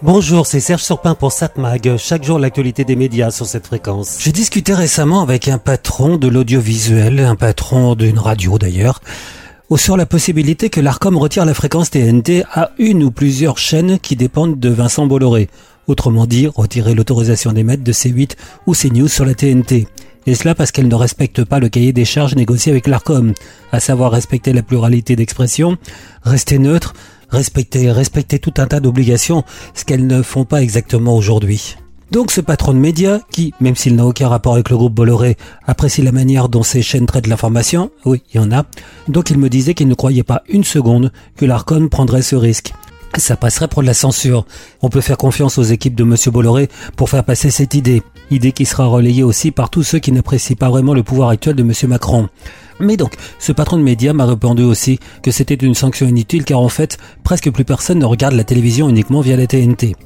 Bonjour, c'est Serge Surpin pour SatMag. Chaque jour, l'actualité des médias sur cette fréquence. J'ai discuté récemment avec un patron de l'audiovisuel, un patron d'une radio d'ailleurs, sur la possibilité que l'ARCOM retire la fréquence TNT à une ou plusieurs chaînes qui dépendent de Vincent Bolloré. Autrement dit, retirer l'autorisation d'émettre de C8 ou CNews sur la TNT. Et cela parce qu'elle ne respecte pas le cahier des charges négocié avec l'ARCOM, à savoir respecter la pluralité d'expression, rester neutre, respecter, respecter tout un tas d'obligations, ce qu'elles ne font pas exactement aujourd'hui. Donc ce patron de médias, qui, même s'il n'a aucun rapport avec le groupe Bolloré, apprécie la manière dont ces chaînes traitent l'information, oui, il y en a, donc il me disait qu'il ne croyait pas une seconde que l'Arcon prendrait ce risque. Ça passerait pour de la censure. On peut faire confiance aux équipes de Monsieur Bolloré pour faire passer cette idée. Idée qui sera relayée aussi par tous ceux qui n'apprécient pas vraiment le pouvoir actuel de Monsieur Macron. Mais donc, ce patron de médias m'a répondu aussi que c'était une sanction inutile car en fait, presque plus personne ne regarde la télévision uniquement via la TNT.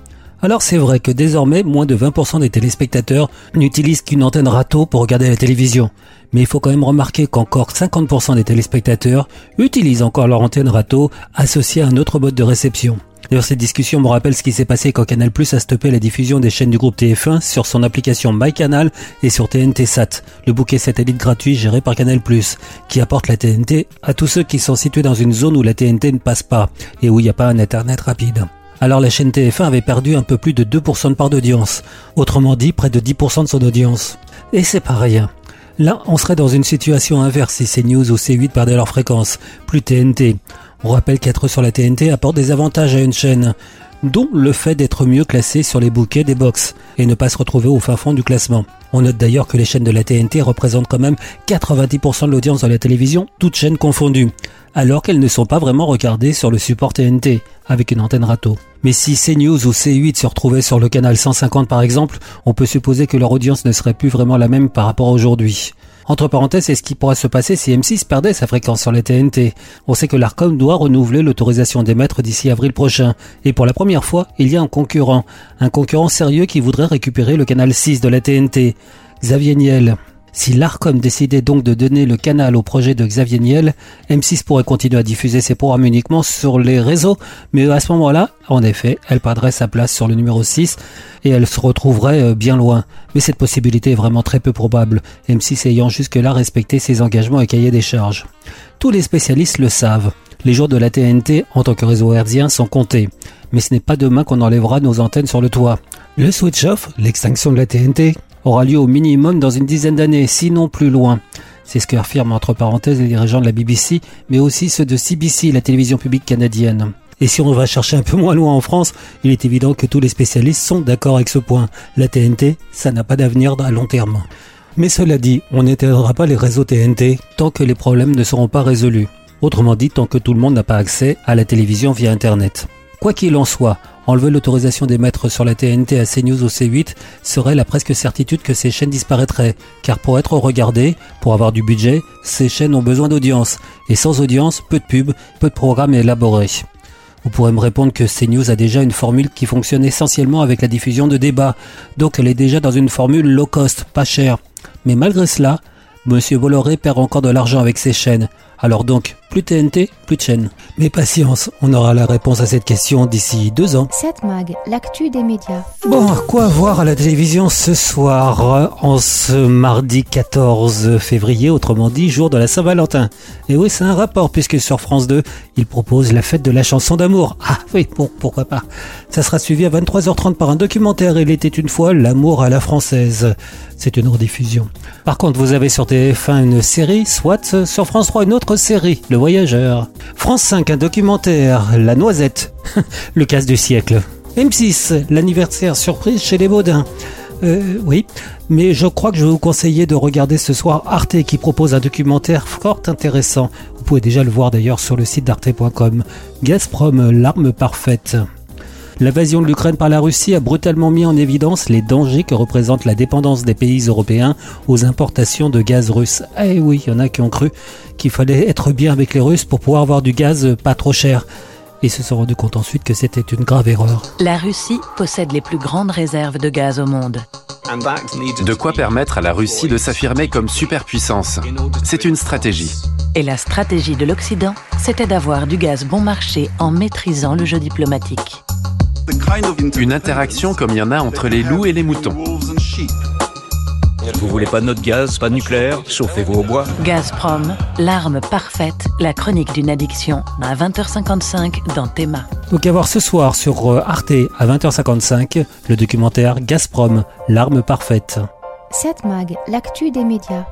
Alors c'est vrai que désormais, moins de 20% des téléspectateurs n'utilisent qu'une antenne râteau pour regarder la télévision. Mais il faut quand même remarquer qu'encore 50% des téléspectateurs utilisent encore leur antenne râteau associée à un autre mode de réception. D'ailleurs, cette discussion me rappelle ce qui s'est passé quand Canal Plus a stoppé la diffusion des chaînes du groupe TF1 sur son application MyCanal et sur TNT Sat, le bouquet satellite gratuit géré par Canal Plus, qui apporte la TNT à tous ceux qui sont situés dans une zone où la TNT ne passe pas et où il n'y a pas un Internet rapide. Alors la chaîne TF1 avait perdu un peu plus de 2% de part d'audience, autrement dit près de 10% de son audience. Et c'est pas rien. Là, on serait dans une situation inverse si CNews ou C8 perdaient leur fréquence, plus TNT. On rappelle qu'être sur la TNT apporte des avantages à une chaîne, dont le fait d'être mieux classé sur les bouquets des box et ne pas se retrouver au fin fond du classement. On note d'ailleurs que les chaînes de la TNT représentent quand même 90% de l'audience de la télévision, toutes chaînes confondues, alors qu'elles ne sont pas vraiment regardées sur le support TNT, avec une antenne râteau. Mais si CNews ou C8 se retrouvaient sur le canal 150 par exemple, on peut supposer que leur audience ne serait plus vraiment la même par rapport à aujourd'hui. Entre parenthèses, c'est ce qui pourrait se passer si M6 perdait sa fréquence sur les TNT. On sait que l'ARCOM doit renouveler l'autorisation d'émettre d'ici avril prochain. Et pour la première fois, il y a un concurrent. Un concurrent sérieux qui voudrait récupérer le canal 6 de la TNT. Xavier Niel. Si l'ARCOM décidait donc de donner le canal au projet de Xavier Niel, M6 pourrait continuer à diffuser ses programmes uniquement sur les réseaux, mais à ce moment-là, en effet, elle perdrait sa place sur le numéro 6 et elle se retrouverait euh, bien loin. Mais cette possibilité est vraiment très peu probable, M6 ayant jusque-là respecté ses engagements et cahier des charges. Tous les spécialistes le savent. Les jours de la TNT en tant que réseau hertzien sont comptés. Mais ce n'est pas demain qu'on enlèvera nos antennes sur le toit. Le switch off, l'extinction de la TNT, aura lieu au minimum dans une dizaine d'années, sinon plus loin. C'est ce que affirment entre parenthèses les dirigeants de la BBC, mais aussi ceux de CBC, la télévision publique canadienne. Et si on va chercher un peu moins loin en France, il est évident que tous les spécialistes sont d'accord avec ce point. La TNT, ça n'a pas d'avenir à long terme. Mais cela dit, on n'éteindra pas les réseaux TNT tant que les problèmes ne seront pas résolus. Autrement dit, tant que tout le monde n'a pas accès à la télévision via Internet. Quoi qu'il en soit, enlever l'autorisation d'émettre sur la TNT à CNews ou C8 serait la presque certitude que ces chaînes disparaîtraient, car pour être regardées, pour avoir du budget, ces chaînes ont besoin d'audience, et sans audience, peu de pubs, peu de programmes élaborés. Vous pourrez me répondre que CNews a déjà une formule qui fonctionne essentiellement avec la diffusion de débats, donc elle est déjà dans une formule low cost, pas chère. Mais malgré cela, Monsieur Bolloré perd encore de l'argent avec ses chaînes. Alors donc, plus TNT, plus de chaînes. Mais patience, on aura la réponse à cette question d'ici deux ans. 7 Mag, l'actu des médias. Bon, quoi voir à la télévision ce soir, en ce mardi 14 février, autrement dit, jour de la Saint-Valentin Et oui, c'est un rapport, puisque sur France 2, il propose la fête de la chanson d'amour. Ah oui, bon, pourquoi pas. Ça sera suivi à 23h30 par un documentaire, Il était une fois l'amour à la française. C'est une rediffusion. Par contre, vous avez sur TF1 une série, soit sur France 3 une autre série, Le Voyageur. France 5, un documentaire, La Noisette, le casse du siècle. M6, l'anniversaire surprise chez les Baudins. Euh, oui, mais je crois que je vais vous conseiller de regarder ce soir Arte qui propose un documentaire fort intéressant. Vous pouvez déjà le voir d'ailleurs sur le site d'arte.com. Gazprom, l'arme parfaite. L'invasion de l'Ukraine par la Russie a brutalement mis en évidence les dangers que représente la dépendance des pays européens aux importations de gaz russe. Eh oui, il y en a qui ont cru qu'il fallait être bien avec les Russes pour pouvoir avoir du gaz pas trop cher. Et se sont rendus compte ensuite que c'était une grave erreur. La Russie possède les plus grandes réserves de gaz au monde. De quoi permettre à la Russie de s'affirmer comme superpuissance. C'est une stratégie. Et la stratégie de l'Occident, c'était d'avoir du gaz bon marché en maîtrisant le jeu diplomatique. Une interaction comme il y en a entre les loups et les moutons. Vous voulez pas de notre gaz, pas de nucléaire? Chauffez-vous au bois. Gazprom, l'arme parfaite, la chronique d'une addiction à 20h55 dans Théma. Donc à voir ce soir sur euh, Arte à 20h55 le documentaire Gazprom, l'arme parfaite. 7 Mag, l'actu des médias.